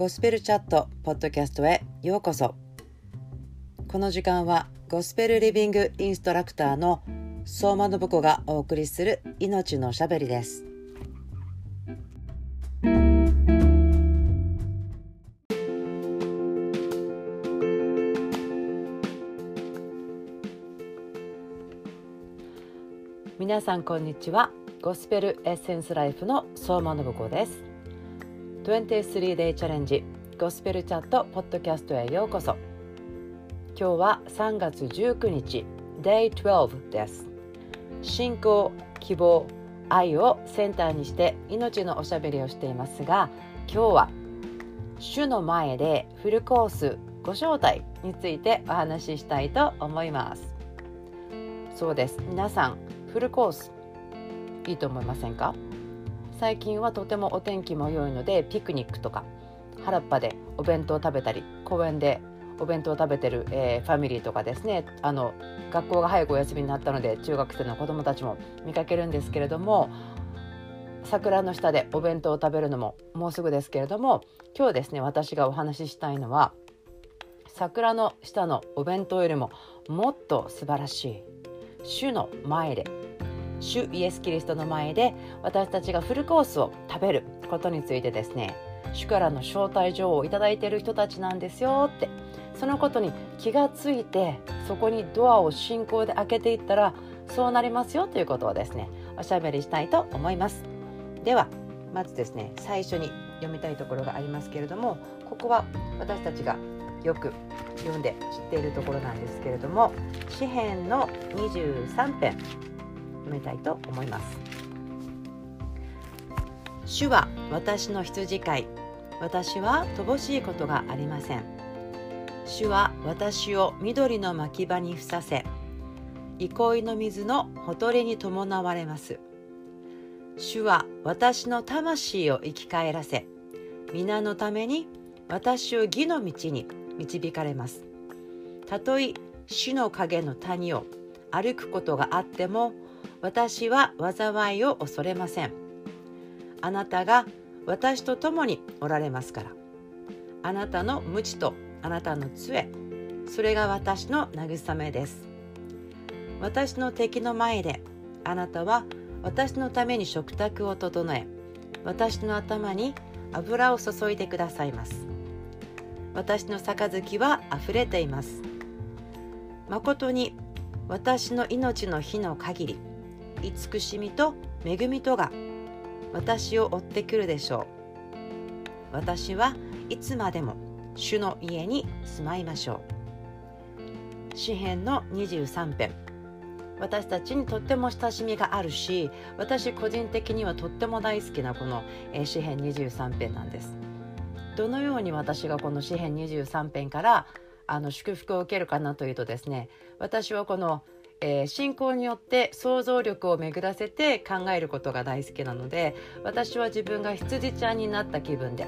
ゴスペルチャットポッドキャストへようこそ。この時間はゴスペルリビングインストラクターの相馬信子がお送りする命のしゃべりです。皆さんこんにちは。ゴスペルエッセンスライフの相馬信子です。23 day チャレンジゴスペルチャットポッドキャストへようこそ。今日は3月19日 Day 12です。信仰希望愛をセンターにして命のおしゃべりをしていますが今日は主の前でフルコースご招待についてお話ししたいと思います。そうです。皆さんフルコースいいと思いませんか？最近はとてもお天気も良いのでピクニックとか原っぱでお弁当を食べたり公園でお弁当を食べてる、えー、ファミリーとかですね。あの学校が早くお休みになったので中学生の子どもたちも見かけるんですけれども桜の下でお弁当を食べるのももうすぐですけれども今日ですね私がお話ししたいのは桜の下のお弁当よりももっと素晴らしい主の前で主イエス・キリストの前で私たちがフルコースを食べることについてですね主からの招待状を頂いている人たちなんですよってそのことに気がついてそこにドアを信仰で開けていったらそうなりますよということをですねおしゃべりしたいと思います。ではまずですね最初に読みたいところがありますけれどもここは私たちがよく読んで知っているところなんですけれども詩編の23編。読みたいと思います。主は私の羊飼い。私は乏しいことがありません。主は私を緑の牧場にふさせ憩いの水のほとりに伴われます。主は私の魂を生き返らせ皆のために私を義の道に導かれます。たとえ主の影の谷を歩くことがあっても私は災いを恐れません。あなたが私と共におられますから。あなたの無知とあなたの杖。それが私の慰めです。私の敵の前であなたは私のために食卓を整え私の頭に油を注いでくださいます。私の杯は溢れています。誠に私の命の日の限り慈しみと恵みとが私を追ってくるでしょう。私はいつまでも主の家に住まいましょう。詩編の23編。私たちにとっても親しみがあるし私個人的にはとっても大好きなこの詩編23編なんです。どのように私がこの詩編23編からあの祝福を受けるかなというとですね私はこのえー、信仰によって想像力を巡らせて考えることが大好きなので私は自分が羊ちゃんになった気分で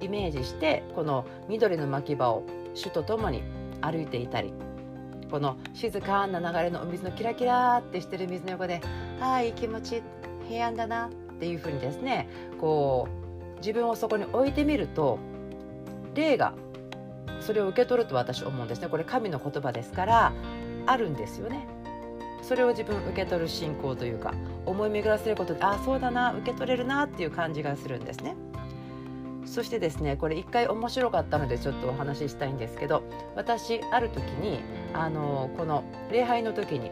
イメージしてこの緑の牧場を主と共に歩いていたりこの静かな流れのお水のキラキラってしてる水の横で「ああいい気持ち平安だな」っていうふうにですねこう自分をそこに置いてみると霊がそれを受け取ると私思うんですね。これ神の言葉ですからあるんですよね。それを自分受け取る信仰というか思い巡らせることであそうだな受け取れるなっていう感じがするんですね。そしてですねこれ一回面白かったのでちょっとお話ししたいんですけど私ある時にあのこの礼拝の時に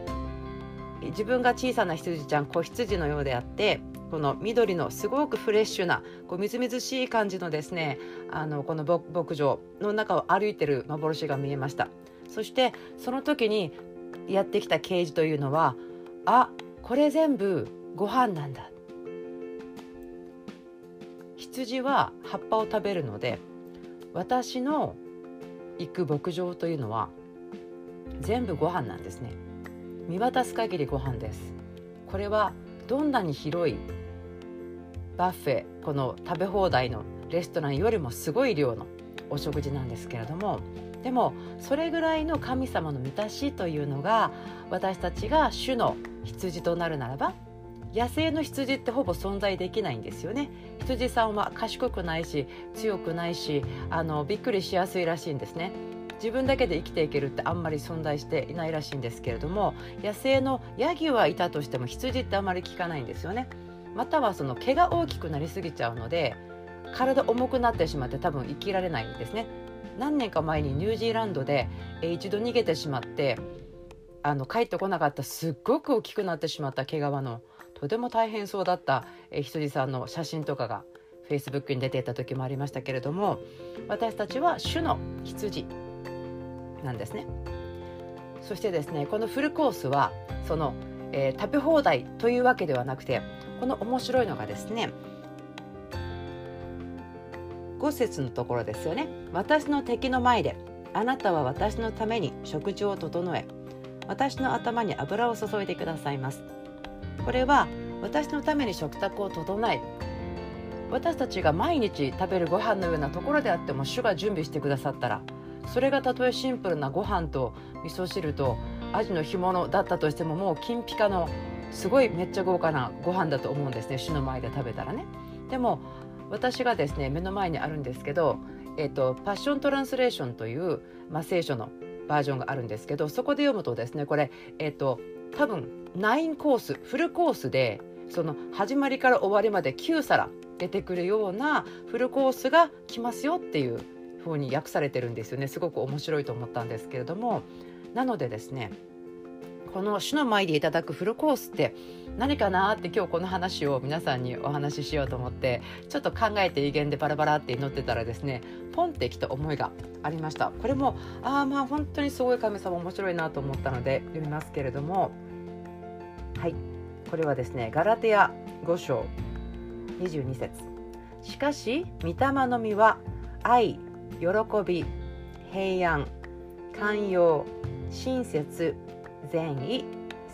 自分が小さな羊ちゃん子羊のようであってこの緑のすごくフレッシュなこうみずみずしい感じのですねあのこの牧場の中を歩いてる幻が見えました。そしてその時にやってきた啓示というのはあこれ全部ご飯なんだ。羊は葉っぱを食べるので私の行く牧場というのは全部ご飯なんですね。見渡す限りご飯です。これはどんなに広いバッフェこの食べ放題のレストランよりもすごい量のお食事なんですけれどもでもそれぐらいの神様の満たしというのが私たちが主の羊となるならば野生の羊ってほぼ存在できないんですよね。羊さんは賢くないし強くないしあのびっくりしやすいらしいんですね。自分だけで生きていけるってあんまり存在していないらしいんですけれども野生のヤギはいたとしても羊ってあんまり効かないんですよね。またはその毛が大きくなりすぎちゃうので体重くなってしまって多分生きられないんですね。何年か前にニュージーランドで一度逃げてしまってあの帰ってこなかったすっごく大きくなってしまった毛皮のとても大変そうだった羊さんの写真とかがフェイスブックに出ていた時もありましたけれども私たちは種の羊なんですね。そしてですねこのフルコースはその、えー、食べ放題というわけではなくてこの面白いのがですね5節のところですよね。私の敵の前であなたは私のために食事を整え私の頭に油を注いでくださいます。これは私のために食卓を整え私たちが毎日食べるご飯のようなところであっても主が準備してくださったらそれがたとえシンプルなご飯と味噌汁とアジの干物だったとしてももう金ピカのすごいめっちゃ豪華なご飯だと思うんですね。主の前で食べたらね。でも私がですね目の前にあるんですけど、えーと、パッショントランスレーションという、まあ、聖書のバージョンがあるんですけどそこで読むとですねこれ、えーと、多分9コースフルコースでその始まりから終わりまで9皿出てくるようなフルコースが来ますよっていう風に訳されてるんですよね。すごく面白いと思ったんですけれども。なのでですねこの主の前でいただくフルコースって何かなって今日この話を皆さんにお話ししようと思ってちょっと考えて威厳でバラバラって祈ってたらですねポンってきた思いがありました。これもああまあ本当にすごい神様面白いなと思ったので読みますけれども。はい。これはですねガラテヤ5章22節。しかし御霊の実は愛喜び平安寛容親切善意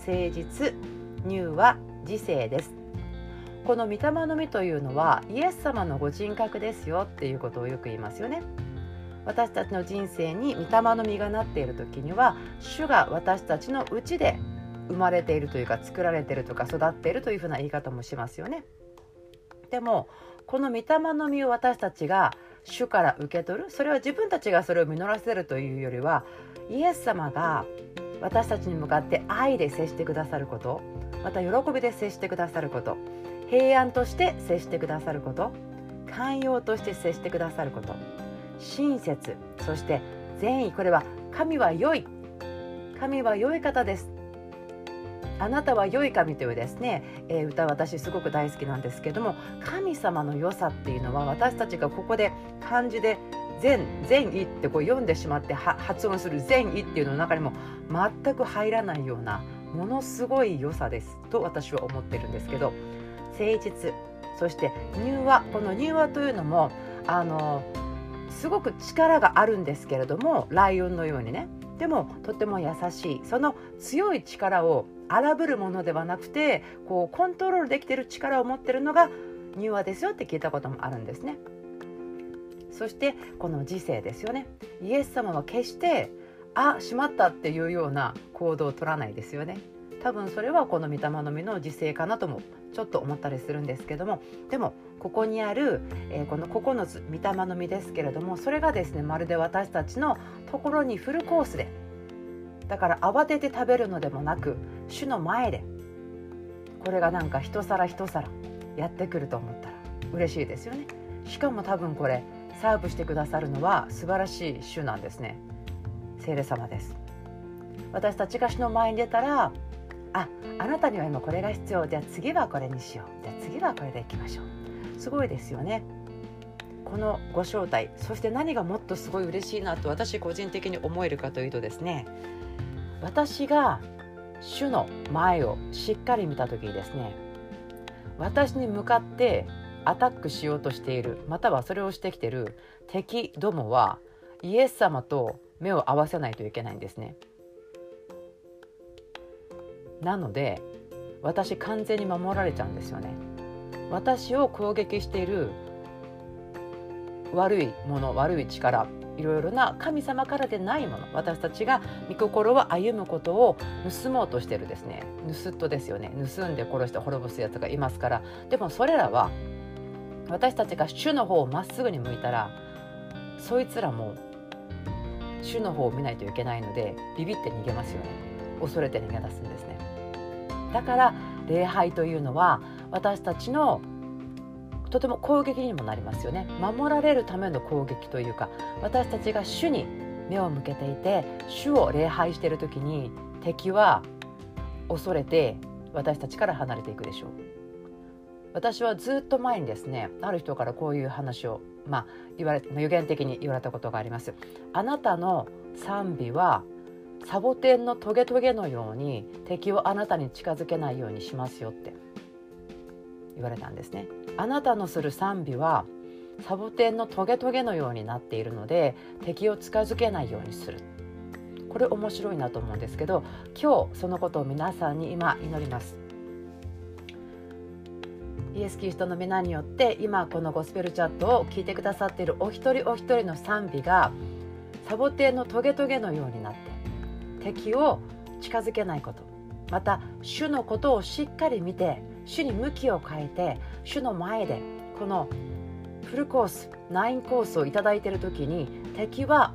誠実乳は自制です。この御霊の実というのはイエス様のご人格ですよっていうことをよく言いますよね。私たちの人生に御霊の実がなっている時には主が私たちのうちで生まれているというか作られているとか育っているというふうな言い方もしますよね。でもこの御霊の実を私たちが主から受け取るそれは自分たちがそれを実らせるというよりはイエス様が私たちに向かって愛で接してくださること。また喜びで接してくださること。平安として接してくださること。寛容として接してくださること。親切そして善意。これは神は良い。神は良い方です。あなたは良い神というですね、えー、歌私すごく大好きなんですけども神様の良さっていうのは私たちがここで漢字で善善意ってこう読んでしまって発音する善意っていうのの中にも全く入らないようなものすごい良さですと私は思ってるんですけど誠実そして柔和この柔和というのもあのすごく力があるんですけれどもライオンのようにねでもとても優しいその強い力を荒ぶるものではなくてこうコントロールできてる力を持ってるのが柔和ですよって聞いたこともあるんですね。そしてこの時世ですよね。イエス様は決してあしまったっていうような行動を取らないですよね。多分それはこの御霊の実の時世かなともちょっと思ったりするんですけども。でもここにある、えー、この9つ御霊の実ですけれどもそれがですねまるで私たちのところにフルコースでだから慌てて食べるのでもなく主の前でこれがなんか一皿一皿やってくると思ったら嬉しいですよね。しかも多分これサーブしてくださるのは素晴らしい主なんですね。聖霊様です。私たちが主の前に出たらああなたには今これが必要。じゃあ次はこれにしよう。じゃあ次はこれでいきましょう。すごいですよね。このご招待。そして何がもっとすごい嬉しいなと私個人的に思えるかというとですね。私が主の前をしっかり見た時にですね私に向かってアタックしようとしているまたはそれをしてきている敵どもはイエス様と目を合わせないといけないんですね。なので私完全に守られちゃうんですよね。私を攻撃している悪いもの悪い力いろいろな神様からでないもの私たちが御心を歩むことを盗もうとしてるですね盗っ人ですよね盗んで殺して滅ぼすやつがいますからでもそれらは私たちが主の方をまっすぐに向いたらそいつらも主の方を見ないといけないのでビビって逃げますよね。恐れて逃げ出すんですね。だから礼拝というのは私たちのとても攻撃にもなりますよね。守られるための攻撃というか私たちが主に目を向けていて主を礼拝している時に敵は恐れて私たちから離れていくでしょう。私はずっと前にですねある人からこういう話をまあ言われ予言的に言われたことがあります。あなたの賛美はサボテンのトゲトゲのように敵をあなたに近づけないようにしますよって言われたんですね。あなたのする賛美はサボテンのトゲトゲのようになっているので敵を近づけないようにする。これ面白いなと思うんですけど今日そのことを皆さんに今祈ります。イエス・キリストの皆によって今このゴスペルチャットを聞いてくださっているお一人お一人の賛美がサボテンのトゲトゲのようになって敵を近づけないこと。また主のことをしっかり見て主に向きを変えて主の前でこのフルコース9コースを頂いている時に敵は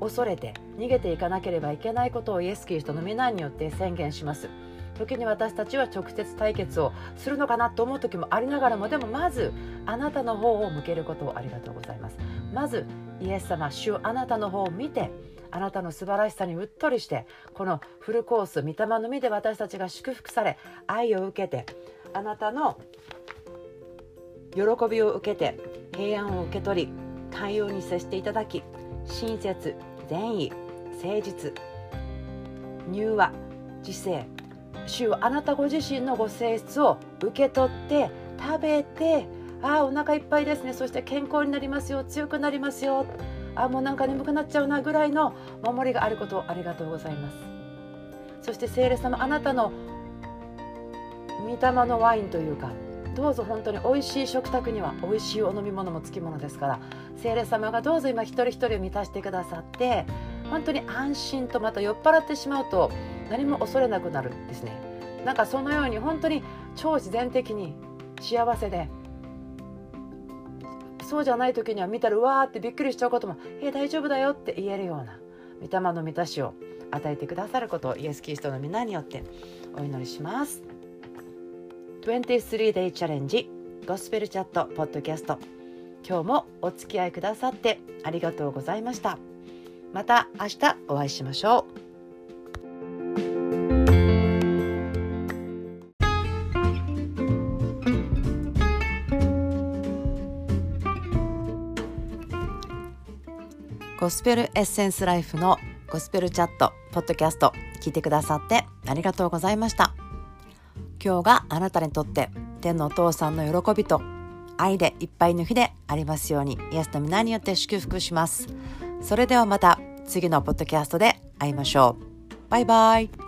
恐れて逃げていかなければいけないことをイエス・キリストの皆によって宣言します。時に私たちは直接対決をするのかなと思う時もありながらもでもまずあなたの方を向けることをありがとうございます。まずイエス様主あなたの方を見てあなたの素晴らしさにうっとりしてこのフルコース御霊の実で私たちが祝福され愛を受けてあなたの喜びを受けて平安を受け取り寛容に接していただき親切善意誠実柔和知性主はあなたご自身のご性質を受け取って食べてああお腹いっぱいですね。そして健康になりますよ。強くなりますよ。あもうなんか眠くなっちゃうなぐらいの守りがあることをありがとうございます。そして聖霊様あなたの御霊のワインというかどうぞ本当に美味しい食卓には美味しいお飲み物もつきものですから聖霊様がどうぞ今一人一人を満たしてくださって本当に安心とまた酔っ払ってしまうと何も恐れなくなるんですね。なんかそのように本当に超自然的に幸せでそうじゃない時には見たらわーってびっくりしちゃうことも「え大丈夫だよ」って言えるような御霊の満たしを与えてくださることをイエス・キリストの皆によってお祈りします。23 Day チャレンジゴスペルチャットポッドキャスト。今日もお付き合いくださってありがとうございました。また明日お会いしましょう。ゴスペルエッセンスライフのゴスペルチャットポッドキャスト聞いてくださってありがとうございました。今日があなたにとって天のお父さんの喜びと愛でいっぱいの日でありますように。イエスの皆によって祝福します。それではまた。次のポッドキャストで会いましょう。バイバイ。